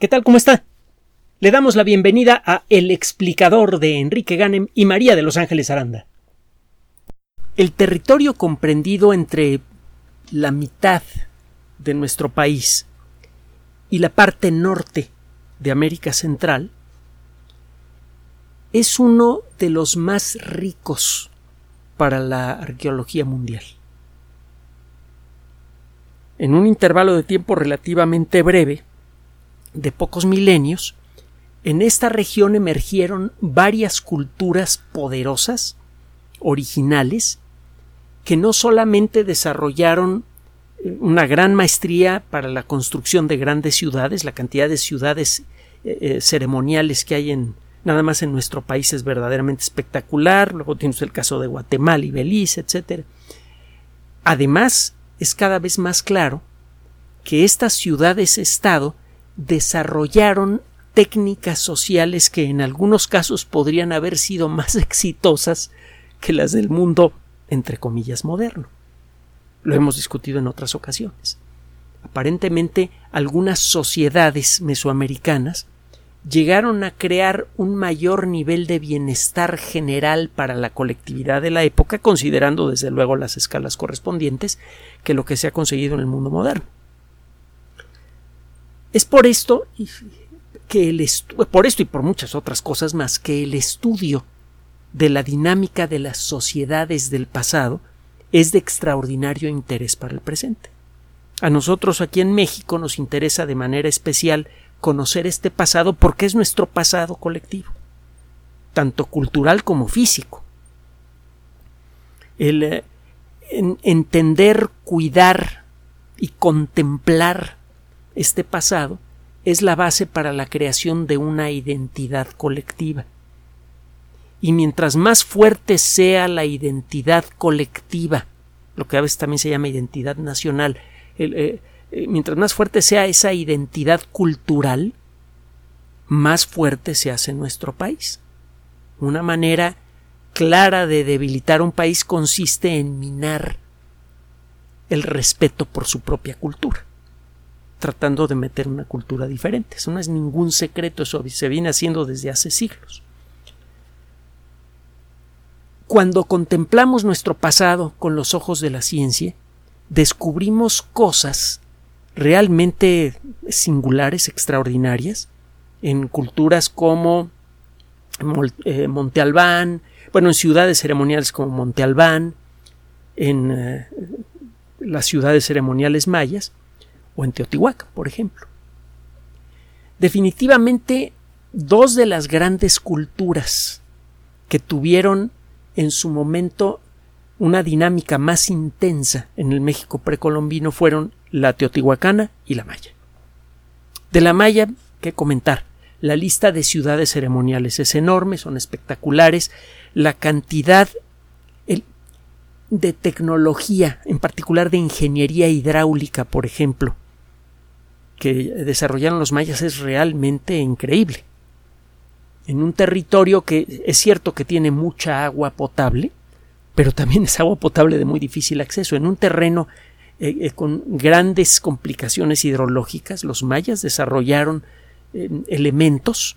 ¿Qué tal? ¿Cómo está? Le damos la bienvenida a El explicador de Enrique Ganem y María de Los Ángeles Aranda. El territorio comprendido entre la mitad de nuestro país y la parte norte de América Central es uno de los más ricos para la arqueología mundial. En un intervalo de tiempo relativamente breve, de pocos milenios, en esta región emergieron varias culturas poderosas, originales, que no solamente desarrollaron eh, una gran maestría para la construcción de grandes ciudades, la cantidad de ciudades eh, eh, ceremoniales que hay en nada más en nuestro país es verdaderamente espectacular, luego tienes el caso de Guatemala y Belice, etc. Además, es cada vez más claro que estas ciudades-estado desarrollaron técnicas sociales que en algunos casos podrían haber sido más exitosas que las del mundo, entre comillas, moderno. Lo hemos discutido en otras ocasiones. Aparentemente, algunas sociedades mesoamericanas llegaron a crear un mayor nivel de bienestar general para la colectividad de la época, considerando desde luego las escalas correspondientes, que lo que se ha conseguido en el mundo moderno. Es por esto que el por esto y por muchas otras cosas más que el estudio de la dinámica de las sociedades del pasado es de extraordinario interés para el presente. A nosotros aquí en México nos interesa de manera especial conocer este pasado porque es nuestro pasado colectivo, tanto cultural como físico. El eh, entender, cuidar y contemplar este pasado es la base para la creación de una identidad colectiva. Y mientras más fuerte sea la identidad colectiva, lo que a veces también se llama identidad nacional, eh, eh, mientras más fuerte sea esa identidad cultural, más fuerte se hace nuestro país. Una manera clara de debilitar un país consiste en minar el respeto por su propia cultura tratando de meter una cultura diferente. Eso no es ningún secreto, eso se viene haciendo desde hace siglos. Cuando contemplamos nuestro pasado con los ojos de la ciencia, descubrimos cosas realmente singulares, extraordinarias, en culturas como eh, Monte Albán, bueno, en ciudades ceremoniales como Monte Albán, en eh, las ciudades ceremoniales mayas, o en Teotihuacán, por ejemplo. Definitivamente, dos de las grandes culturas que tuvieron en su momento una dinámica más intensa en el México precolombino fueron la teotihuacana y la maya. De la maya, ¿qué comentar? La lista de ciudades ceremoniales es enorme, son espectaculares, la cantidad de tecnología, en particular de ingeniería hidráulica, por ejemplo, que desarrollaron los mayas es realmente increíble. En un territorio que es cierto que tiene mucha agua potable, pero también es agua potable de muy difícil acceso. En un terreno eh, eh, con grandes complicaciones hidrológicas, los mayas desarrollaron eh, elementos,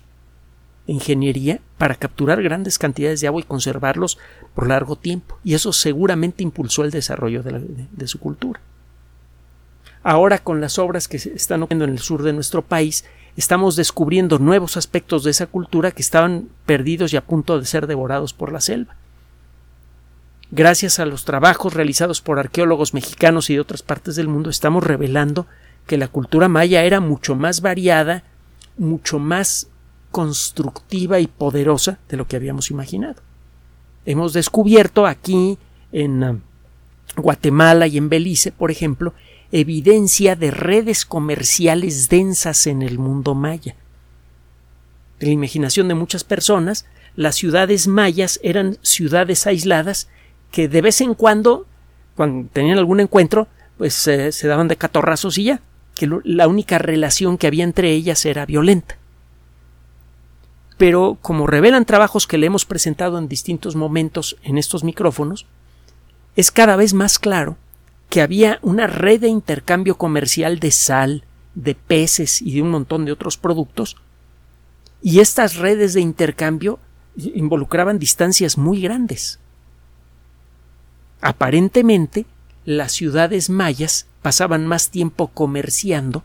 ingeniería, para capturar grandes cantidades de agua y conservarlos por largo tiempo. Y eso seguramente impulsó el desarrollo de su cultura. Ahora con las obras que se están ocurriendo en el sur de nuestro país, estamos descubriendo nuevos aspectos de esa cultura que estaban perdidos y a punto de ser devorados por la selva. Gracias a los trabajos realizados por arqueólogos mexicanos y de otras partes del mundo, estamos revelando que la cultura maya era mucho más variada, mucho más constructiva y poderosa de lo que habíamos imaginado. Hemos descubierto aquí en uh, Guatemala y en Belice, por ejemplo, evidencia de redes comerciales densas en el mundo maya. En la imaginación de muchas personas, las ciudades mayas eran ciudades aisladas que de vez en cuando, cuando tenían algún encuentro, pues eh, se daban de catorrazos y ya, que la única relación que había entre ellas era violenta. Pero como revelan trabajos que le hemos presentado en distintos momentos en estos micrófonos, es cada vez más claro que había una red de intercambio comercial de sal, de peces y de un montón de otros productos, y estas redes de intercambio involucraban distancias muy grandes. Aparentemente, las ciudades mayas pasaban más tiempo comerciando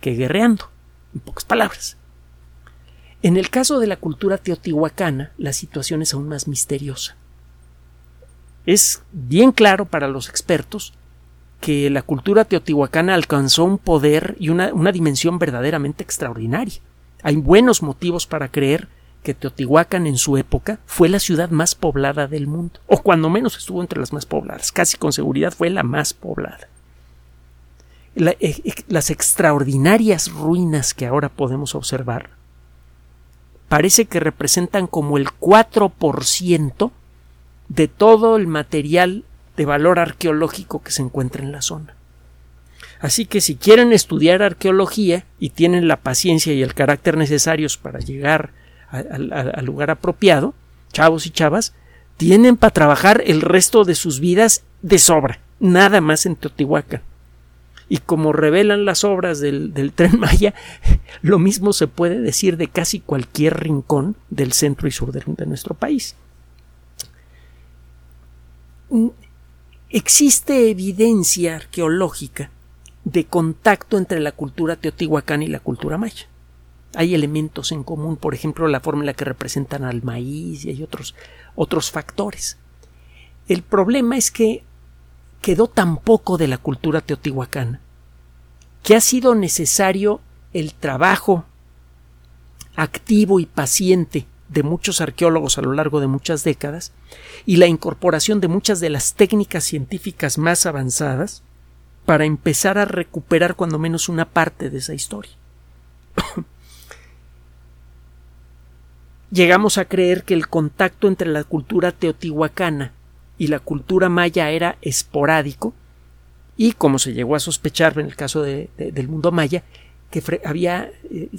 que guerreando, en pocas palabras. En el caso de la cultura teotihuacana, la situación es aún más misteriosa. Es bien claro para los expertos que la cultura teotihuacana alcanzó un poder y una, una dimensión verdaderamente extraordinaria. Hay buenos motivos para creer que Teotihuacán en su época fue la ciudad más poblada del mundo, o cuando menos estuvo entre las más pobladas, casi con seguridad fue la más poblada. Eh, eh, las extraordinarias ruinas que ahora podemos observar parece que representan como el 4% de todo el material de valor arqueológico que se encuentra en la zona. Así que si quieren estudiar arqueología y tienen la paciencia y el carácter necesarios para llegar al lugar apropiado, chavos y chavas, tienen para trabajar el resto de sus vidas de sobra, nada más en Teotihuacán. Y como revelan las obras del, tren Maya, lo mismo se puede decir de casi cualquier rincón del centro y sur de nuestro país. Existe evidencia arqueológica de contacto entre la cultura teotihuacana y la cultura maya. Hay elementos en común, por ejemplo, la forma en la que representan al maíz y hay otros, otros factores. El problema es que quedó tan poco de la cultura teotihuacana que ha sido necesario el trabajo activo y paciente de muchos arqueólogos a lo largo de muchas décadas y la incorporación de muchas de las técnicas científicas más avanzadas para empezar a recuperar cuando menos una parte de esa historia. Llegamos a creer que el contacto entre la cultura teotihuacana y la cultura maya era esporádico y como se llegó a sospechar en el caso del mundo maya que había eh,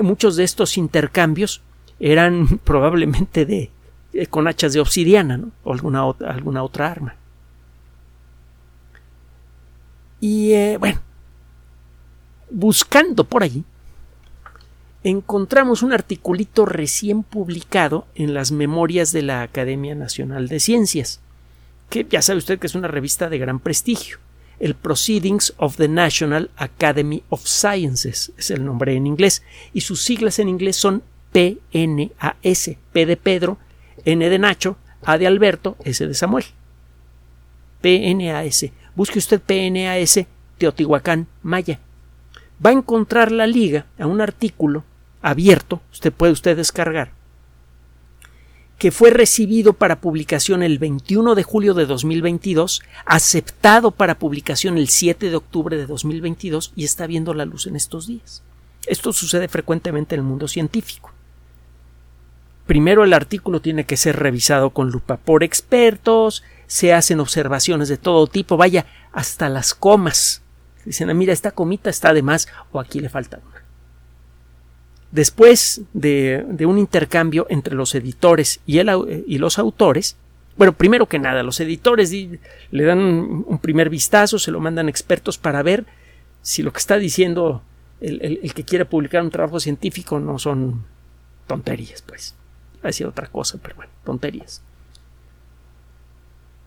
muchos de estos intercambios eran probablemente de eh, con hachas de obsidiana o alguna, alguna otra arma y eh, bueno, buscando por allí, encontramos un articulito recién publicado en las memorias de la Academia Nacional de Ciencias, que ya sabe usted que es una revista de gran prestigio. El Proceedings of the National Academy of Sciences es el nombre en inglés, y sus siglas en inglés son PNAS, P de Pedro, N de Nacho, A de Alberto, S de Samuel. PNAS. Busque usted PNAS Teotihuacán Maya. Va a encontrar la liga a un artículo abierto, usted puede usted descargar, que fue recibido para publicación el 21 de julio de 2022, aceptado para publicación el 7 de octubre de 2022 y está viendo la luz en estos días. Esto sucede frecuentemente en el mundo científico. Primero el artículo tiene que ser revisado con lupa por expertos, se hacen observaciones de todo tipo, vaya, hasta las comas. Dicen, ah, mira, esta comita está de más o aquí le falta una. Después de, un intercambio entre los editores y, y, los autores, bueno, primero que nada, los editores le dan un, primer vistazo, se lo mandan expertos para ver si lo que está diciendo el, el que quiere publicar un trabajo científico no son tonterías, pues. A decir otra cosa, pero bueno, tonterías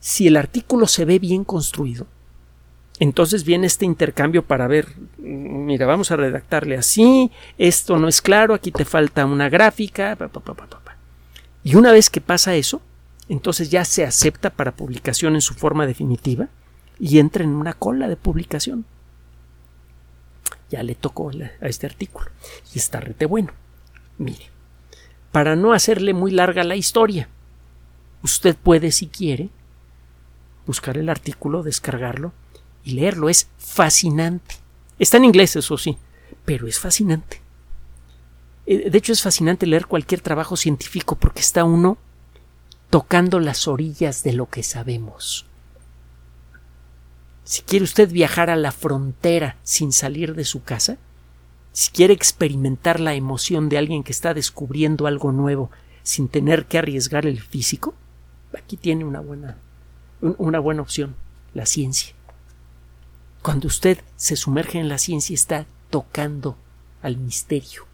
si el artículo se ve bien construido, entonces viene este intercambio para ver, mira, vamos a redactarle así, esto no es claro, aquí te falta una gráfica, y una vez que pasa eso, entonces ya se acepta para publicación en su forma definitiva y entra en una cola de publicación. Ya le tocó a este artículo y está rete bueno. Mire, para no hacerle muy larga la historia, usted puede, si quiere, buscar el artículo, descargarlo y leerlo. Es fascinante. Está en inglés, eso sí, pero es fascinante. Eh, de hecho, es fascinante leer cualquier trabajo científico porque está uno tocando las orillas de lo que sabemos. Si quiere usted viajar a la frontera sin salir de su casa, si quiere experimentar la emoción de alguien que está descubriendo algo nuevo sin tener que arriesgar el físico, aquí tiene una buena una buena opción, la ciencia. Cuando usted se sumerge en la ciencia está tocando al misterio,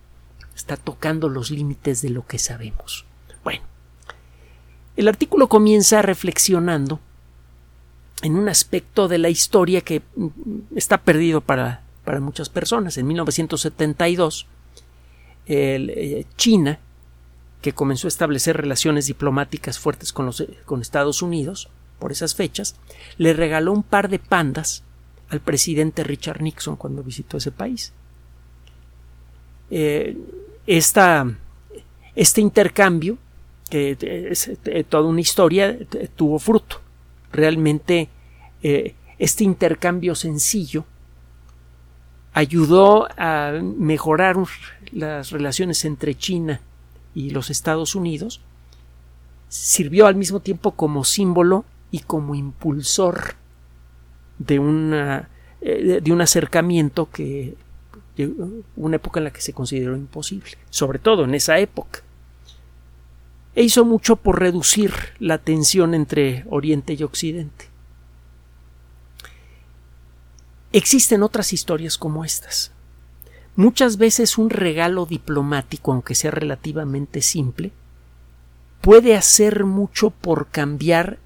está tocando los límites de lo que sabemos. Bueno, el artículo comienza reflexionando en un aspecto de la historia que mm, está perdido para, para muchas personas. En 1972, eh, China, que comenzó a establecer relaciones diplomáticas fuertes con, los, con Estados Unidos, por esas fechas, le regaló un par de pandas al presidente Richard Nixon cuando visitó ese país. Eh, este intercambio, que es toda una historia, tuvo fruto. Realmente eh, este intercambio sencillo ayudó a mejorar las relaciones entre China y los Estados Unidos, sirvió al mismo tiempo como símbolo y como impulsor de, una, eh, de un acercamiento que una época en la que se consideró imposible, sobre todo en esa época. E hizo mucho por reducir la tensión entre Oriente y Occidente. Existen otras historias como estas. Muchas veces un regalo diplomático, aunque sea relativamente simple, puede hacer mucho por cambiar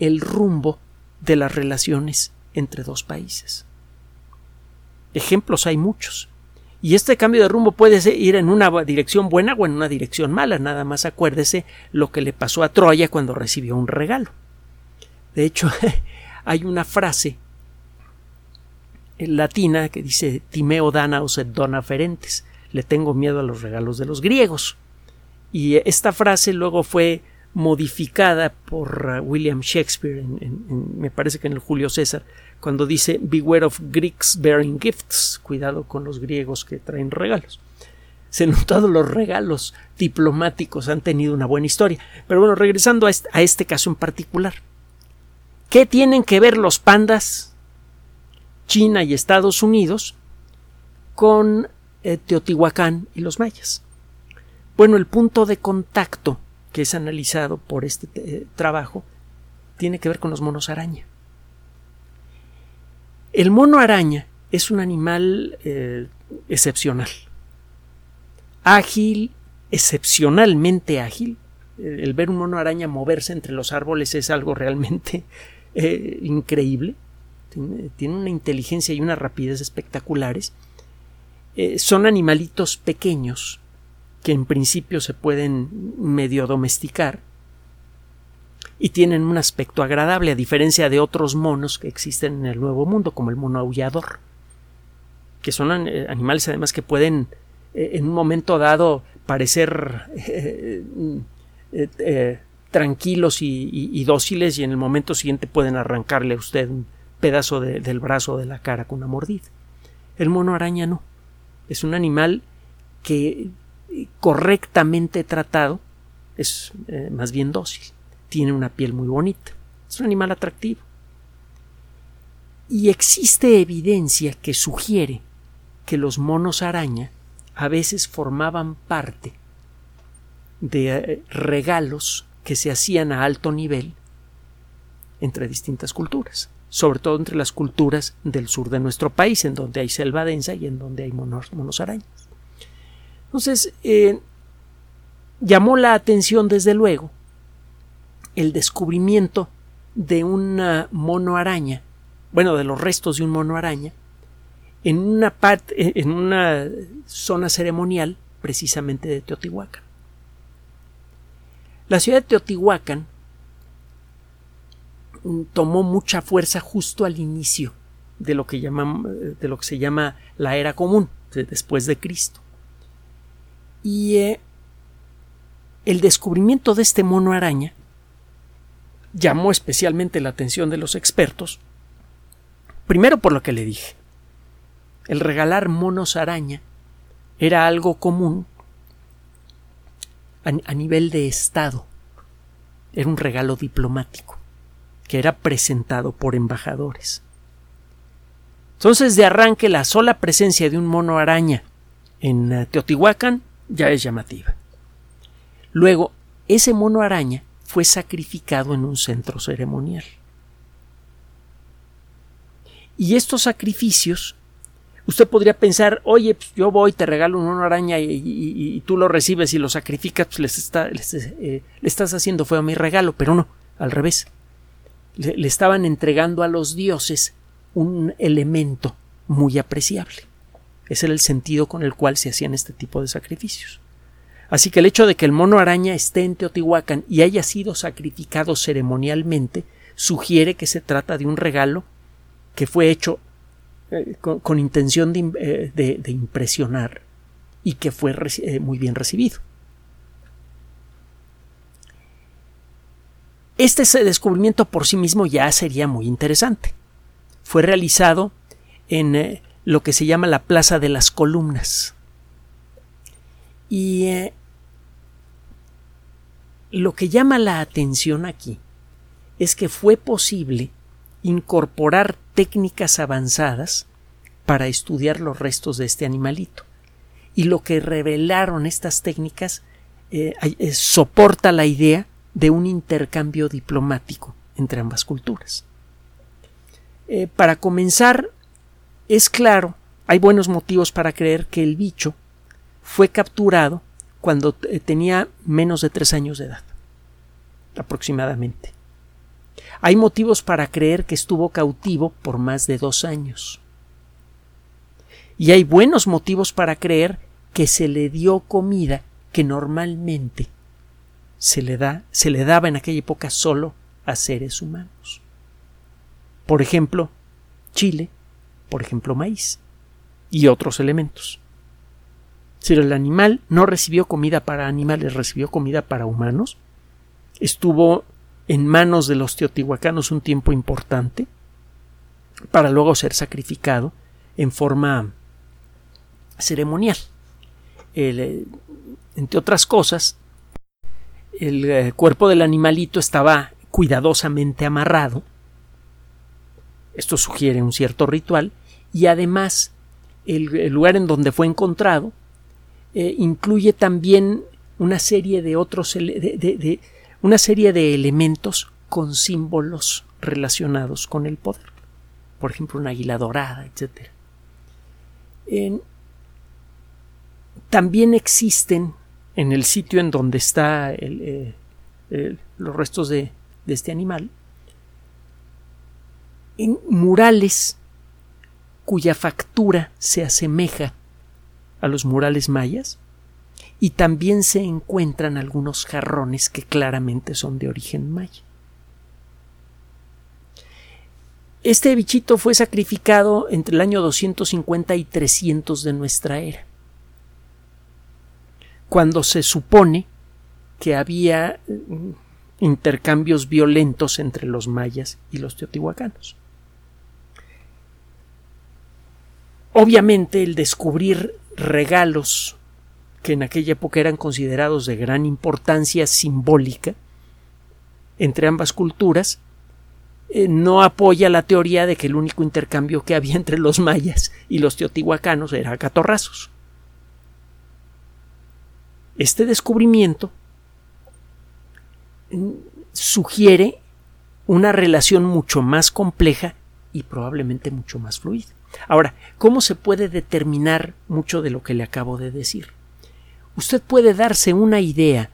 el rumbo de las relaciones entre dos países. Ejemplos hay muchos. Y este cambio de rumbo puede ir en una dirección buena o en una dirección mala. Nada más acuérdese lo que le pasó a Troya cuando recibió un regalo. De hecho, hay una frase latina que dice Timeo danaos et dona ferentes. Le tengo miedo a los regalos de los griegos. Y esta frase luego fue modificada por uh, William Shakespeare, me parece que en el Julio César, cuando dice Beware of Greeks bearing gifts, cuidado con los griegos que traen regalos. Se notado los regalos diplomáticos han tenido una buena historia. Pero bueno, regresando a este, caso en particular. ¿Qué tienen que ver los pandas, China y Estados Unidos, con eh, Teotihuacán y los mayas? Bueno, el punto de contacto que es analizado por este eh, trabajo tiene que ver con los monos araña. El mono araña es un animal eh, excepcional, ágil, excepcionalmente ágil. El ver un mono araña moverse entre los árboles es algo realmente increíble. Tiene, una inteligencia y una rapidez espectaculares. son animalitos pequeños que en principio se pueden medio domesticar y tienen un aspecto agradable a diferencia de otros monos que existen en el Nuevo Mundo como el mono aullador que son eh, animales además que pueden eh, en un momento dado parecer eh, tranquilos y, dóciles y en el momento siguiente pueden arrancarle a usted un pedazo del brazo de la cara con una mordida. El mono araña no. Es un animal que correctamente tratado es eh, más bien dócil. Tiene una piel muy bonita. Es un animal atractivo. Y existe evidencia que sugiere que los monos araña a veces formaban parte de eh, regalos que se hacían a alto nivel entre distintas culturas, sobre todo entre las culturas del sur de nuestro país, en donde hay selva densa y en donde hay monos, monos arañas. Entonces, eh, llamó la atención desde luego el descubrimiento de una mono araña, bueno, de los restos de un mono araña, en una parte, en una zona ceremonial precisamente de Teotihuacán. La ciudad de Teotihuacán tomó mucha fuerza justo al inicio de lo que, que se llama la era común, después de Cristo. Y eh, el descubrimiento de este mono araña llamó especialmente la atención de los expertos, primero por lo que le dije. El regalar monos araña era algo común a, nivel de Estado. Era un regalo diplomático que era presentado por embajadores. Entonces, de arranque, la sola presencia de un mono araña en eh, Teotihuacán ya es llamativa. Luego, ese mono araña fue sacrificado en un centro ceremonial. Y estos sacrificios, usted podría pensar, oye, pues yo voy, te regalo una araña y, tú lo recibes y lo sacrificas, pues eh, le estás haciendo feo a mi regalo, pero no, al revés. Le estaban entregando a los dioses un elemento muy apreciable. Ese era el sentido con el cual se hacían este tipo de sacrificios. Así que el hecho de que el mono araña esté en Teotihuacán y haya sido sacrificado ceremonialmente sugiere que se trata de un regalo que fue hecho eh, con, intención eh, de, impresionar y que fue eh, muy bien recibido. Este descubrimiento por sí mismo ya sería muy interesante. Fue realizado en lo que se llama la Plaza de las Columnas. Y eh, lo que llama la atención aquí es que fue posible incorporar técnicas avanzadas para estudiar los restos de este animalito. Y lo que revelaron estas técnicas eh, soporta la idea de un intercambio diplomático entre ambas culturas. Eh, para comenzar, es claro, hay buenos motivos para creer que el bicho fue capturado cuando eh, tenía menos de tres años de edad, aproximadamente. Hay motivos para creer que estuvo cautivo por más de dos años. Y hay buenos motivos para creer que se le dio comida que normalmente se le, da, se le daba en aquella época solo a seres humanos. Por ejemplo, Chile por ejemplo maíz, y otros elementos. Si el animal no recibió comida para animales, recibió comida para humanos, estuvo en manos de los teotihuacanos un tiempo importante, para luego ser sacrificado en forma ceremonial. Eh, entre otras cosas, el eh, cuerpo del animalito estaba cuidadosamente amarrado. Esto sugiere un cierto ritual. Y además el, lugar en donde fue encontrado eh, incluye también una serie de otros de, una serie de elementos con símbolos relacionados con el poder. Por ejemplo una águila dorada etc también existen en el sitio en donde está eh, los restos de, de este animal en murales cuya factura se asemeja a los murales mayas y también se encuentran algunos jarrones que claramente son de origen maya. Este bichito fue sacrificado entre el año 250 y 300 de nuestra era, cuando se supone que había mm, intercambios violentos entre los mayas y los teotihuacanos. Obviamente el descubrir regalos que en aquella época eran considerados de gran importancia simbólica entre ambas culturas, eh, no apoya la teoría de que el único intercambio que había entre los mayas y los teotihuacanos era catorrazos. Este descubrimiento sugiere una relación mucho más compleja y probablemente mucho más fluida. Ahora, ¿cómo se puede determinar mucho de lo que le acabo de decir? Usted puede darse una idea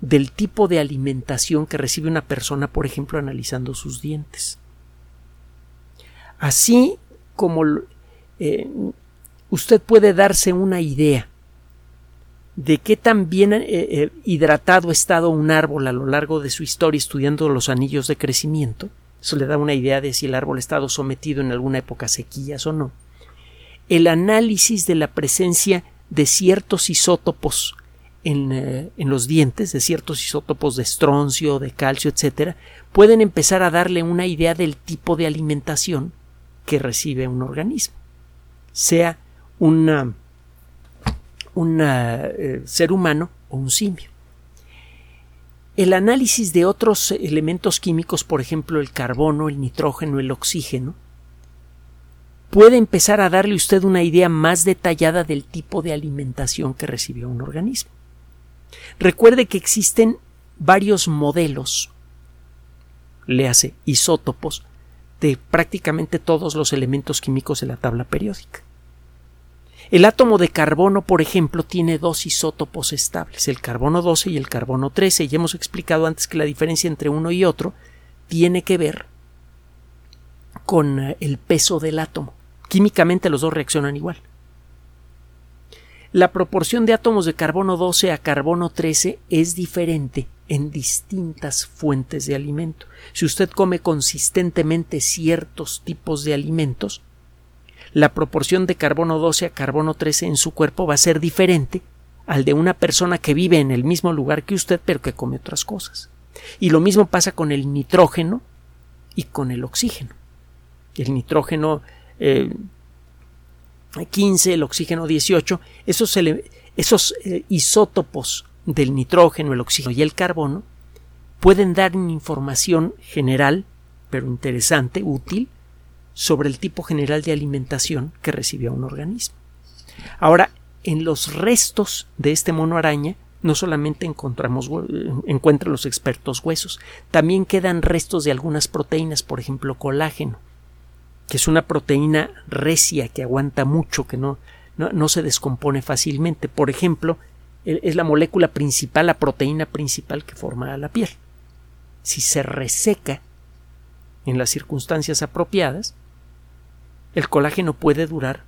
del tipo de alimentación que recibe una persona, por ejemplo, analizando sus dientes. Así como eh, usted puede darse una idea de qué tan bien eh, eh, hidratado ha estado un árbol a lo largo de su historia estudiando los anillos de crecimiento, eso le da una idea de si el árbol ha estado sometido en alguna época a sequías o no. El análisis de la presencia de ciertos isótopos en, eh, en, los dientes, de ciertos isótopos de estroncio, de calcio, etcétera, pueden empezar a darle una idea del tipo de alimentación que recibe un organismo, sea un eh, ser humano o un simio. El análisis de otros elementos químicos, por ejemplo el carbono, el nitrógeno, el oxígeno, puede empezar a darle usted una idea más detallada del tipo de alimentación que recibió un organismo. Recuerde que existen varios modelos, le hace isótopos, de prácticamente todos los elementos químicos de la tabla periódica. El átomo de carbono, por ejemplo, tiene dos isótopos estables, el carbono 12 y el carbono 13, y hemos explicado antes que la diferencia entre uno y otro tiene que ver con eh, el peso del átomo. Químicamente los dos reaccionan igual. La proporción de átomos de carbono 12 a carbono 13 es diferente en distintas fuentes de alimento. Si usted come consistentemente ciertos tipos de alimentos, la proporción de carbono 12 a carbono 13 en su cuerpo va a ser diferente al de una persona que vive en el mismo lugar que usted pero que come otras cosas. Y lo mismo pasa con el nitrógeno y con el oxígeno. El nitrógeno 15, eh, el oxígeno 18, esos, esos eh, isótopos del nitrógeno, el oxígeno y el carbono pueden dar información general, pero interesante, útil, sobre el tipo general de alimentación que recibió un organismo. Ahora, en los restos de este mono araña no solamente encontramos encuentran los expertos huesos, también quedan restos de algunas proteínas, por ejemplo, colágeno, que es una proteína recia que aguanta mucho, que no, no, no se descompone fácilmente. Por ejemplo, e, es la molécula principal, la proteína principal que forma la piel. Si se reseca en las circunstancias apropiadas, el colágeno puede durar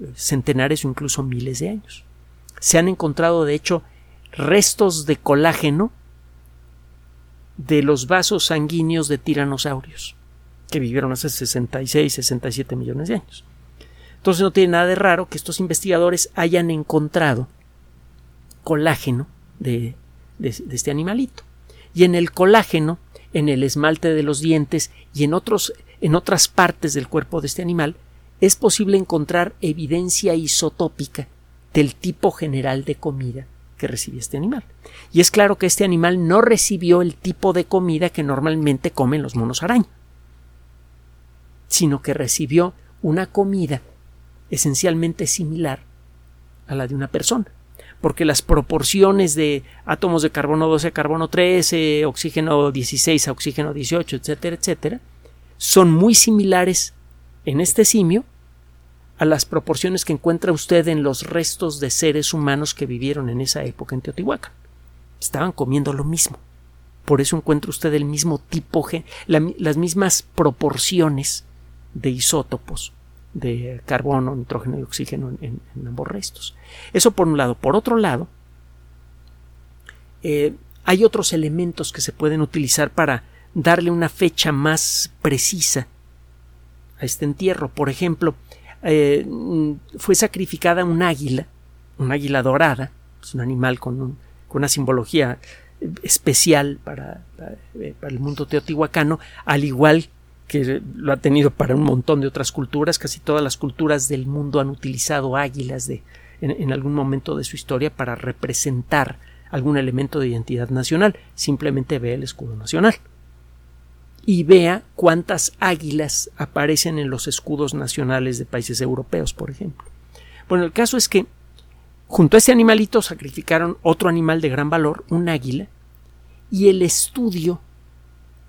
eh, centenares o incluso miles de años. Se han encontrado, de hecho, restos de colágeno de los vasos sanguíneos de tiranosaurios, que vivieron hace 66, 67 millones de años. Entonces no tiene nada de raro que estos investigadores hayan encontrado colágeno de, de, de este animalito. Y en el colágeno, en el esmalte de los dientes y en otros en otras partes del cuerpo de este animal, es posible encontrar evidencia isotópica del tipo general de comida que recibió este animal. Y es claro que este animal no recibió el tipo de comida que normalmente comen los monos araña, sino que recibió una comida esencialmente similar a la de una persona porque las proporciones de átomos de carbono 12 a carbono 13, oxígeno 16 a oxígeno 18, etcétera, etcétera, son muy similares en este simio a las proporciones que encuentra usted en los restos de seres humanos que vivieron en esa época en Teotihuacán. Estaban comiendo lo mismo. Por eso encuentra usted el mismo tipo, las mismas proporciones de isótopos de carbono, nitrógeno y oxígeno en, ambos restos. Eso por un lado. Por otro lado, eh, hay otros elementos que se pueden utilizar para darle una fecha más precisa a este entierro. Por ejemplo, eh, fue sacrificada un águila, un águila dorada, es un animal con, una simbología especial para, eh, para, el mundo teotihuacano, al igual que lo ha tenido para un montón de otras culturas. Casi todas las culturas del mundo han utilizado águilas de, en algún momento de su historia para representar algún elemento de identidad nacional. Simplemente ve el escudo nacional y vea cuántas águilas aparecen en los escudos nacionales de países europeos, por ejemplo. Bueno, el caso es que junto a ese animalito sacrificaron otro animal de gran valor, un águila, y el estudio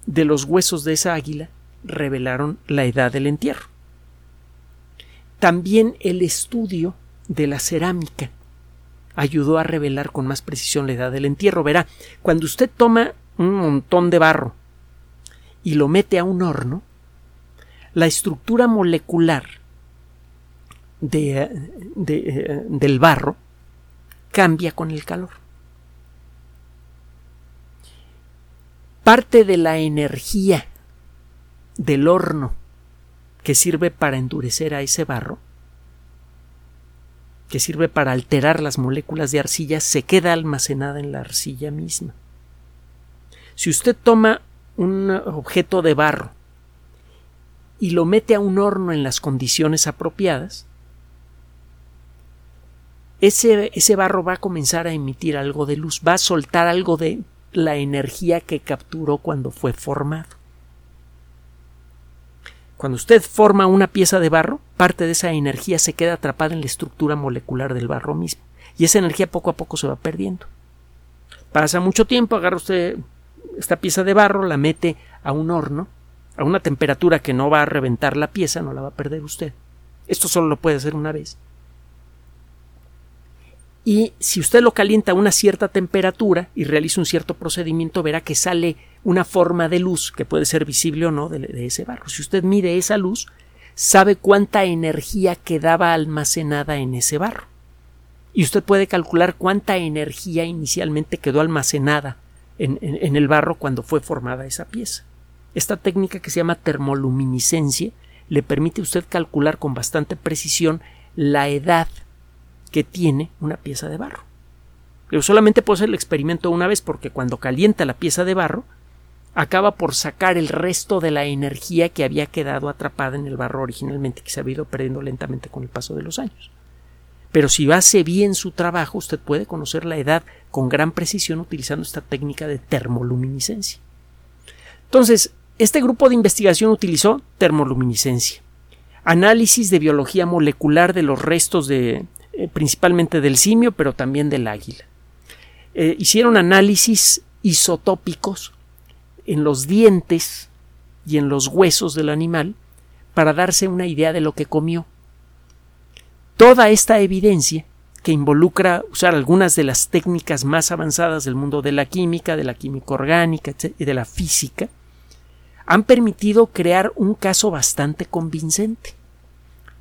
de los huesos de esa águila revelaron la edad del entierro. También el estudio de la cerámica ayudó a revelar con más precisión la edad del entierro. Verá, cuando usted toma un montón de barro y lo mete a un horno, la estructura molecular de, del barro cambia con el calor. Parte de la energía del horno que sirve para endurecer a ese barro, que sirve para alterar las moléculas de arcilla, se queda almacenada en la arcilla misma. Si usted toma un objeto de barro y lo mete a un horno en las condiciones apropiadas, ese, ese, barro va a comenzar a emitir algo de luz, va a soltar algo de la energía que capturó cuando fue formado. Cuando usted forma una pieza de barro, parte de esa energía se queda atrapada en la estructura molecular del barro mismo, y esa energía poco a poco se va perdiendo. Pasa mucho tiempo, agarra usted esta pieza de barro, la mete a un horno a una temperatura que no va a reventar la pieza, no la va a perder usted. Esto solo lo puede hacer una vez. Y si usted lo calienta a una cierta temperatura y realiza un cierto procedimiento, verá que sale una forma de luz que puede ser visible o no de, de ese barro. Si usted mide esa luz, sabe cuánta energía quedaba almacenada en ese barro. Y usted puede calcular cuánta energía inicialmente quedó almacenada en, el barro cuando fue formada esa pieza. Esta técnica que se llama termoluminiscencia le permite a usted calcular con bastante precisión la edad que tiene una pieza de barro. Pero solamente puede hacer el experimento una vez porque cuando calienta la pieza de barro acaba por sacar el resto de la energía que había quedado atrapada en el barro originalmente, que se había ido perdiendo lentamente con el paso de los años. Pero si hace bien su trabajo, usted puede conocer la edad con gran precisión utilizando esta técnica de termoluminiscencia. Entonces, este grupo de investigación utilizó termoluminiscencia, análisis de biología molecular de los restos de eh, principalmente del simio, pero también del águila. Eh, hicieron análisis isotópicos en los dientes y en los huesos del animal para darse una idea de lo que comió. Toda esta evidencia, que involucra usar algunas de las técnicas más avanzadas del mundo de la química, de la química orgánica y de la física, han permitido crear un caso bastante convincente.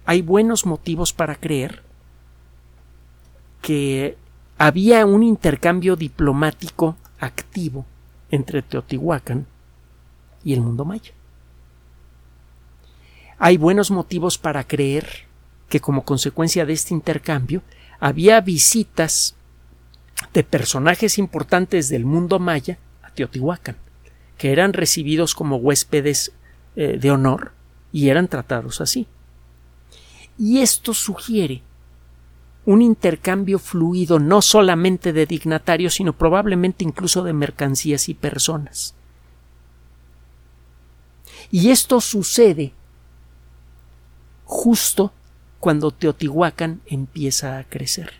Hay buenos motivos para creer que había un intercambio diplomático activo entre Teotihuacán y el mundo maya. Hay buenos motivos para creer que como consecuencia de este intercambio había visitas de personajes importantes del mundo maya a Teotihuacán, que eran recibidos como huéspedes eh, de honor y eran tratados así. Y esto sugiere un intercambio fluido no solamente de dignatarios, sino probablemente incluso de mercancías y personas. Y esto sucede justo cuando Teotihuacán empieza a crecer.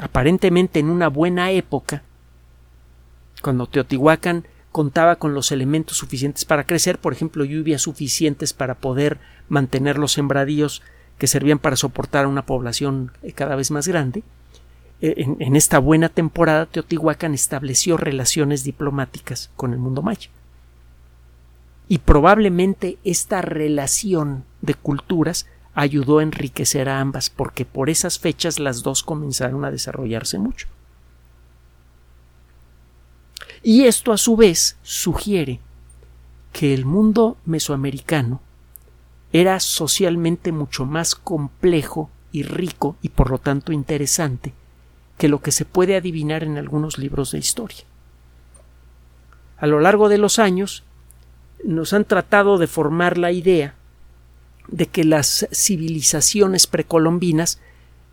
Aparentemente en una buena época, cuando Teotihuacán contaba con los elementos suficientes para crecer, por ejemplo, lluvias suficientes para poder mantener los sembradíos que servían para soportar a una población cada vez más grande. Eh, en, esta buena temporada, Teotihuacán estableció relaciones diplomáticas con el mundo maya. Y probablemente esta relación de culturas ayudó a enriquecer a ambas, porque por esas fechas las dos comenzaron a desarrollarse mucho. Y esto a su vez sugiere que el mundo mesoamericano era socialmente mucho más complejo y rico y por lo tanto interesante que lo que se puede adivinar en algunos libros de historia. A lo largo de los años nos han tratado de formar la idea de que las civilizaciones precolombinas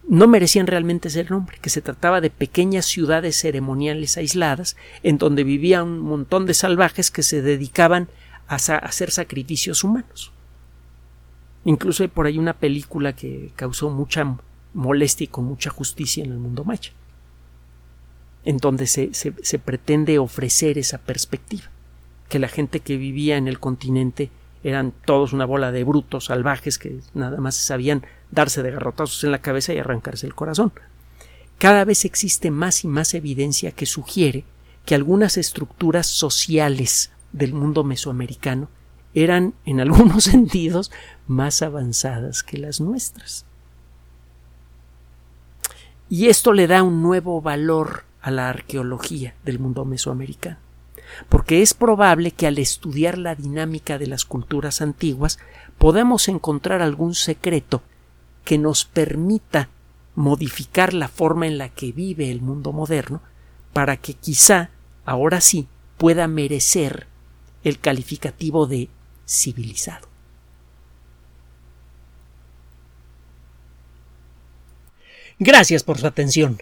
no merecían realmente ser nombre, que se trataba de pequeñas ciudades ceremoniales aisladas en donde vivían un montón de salvajes que se dedicaban a hacer sacrificios humanos. Incluso hay por ahí una película que causó mucha molestia y con mucha justicia en el mundo maya, en donde se, se, pretende ofrecer esa perspectiva, que la gente que vivía en el continente eran todos una bola de brutos salvajes que nada más sabían darse de garrotazos en la cabeza y arrancarse el corazón. Cada vez existe más y más evidencia que sugiere que algunas estructuras sociales del mundo mesoamericano eran en algunos sentidos más avanzadas que las nuestras. Y esto le da un nuevo valor a la arqueología del mundo mesoamericano, porque es probable que al estudiar la dinámica de las culturas antiguas podamos encontrar algún secreto que nos permita modificar la forma en la que vive el mundo moderno para que quizá ahora sí pueda merecer el calificativo de civilizado. Gracias por su atención.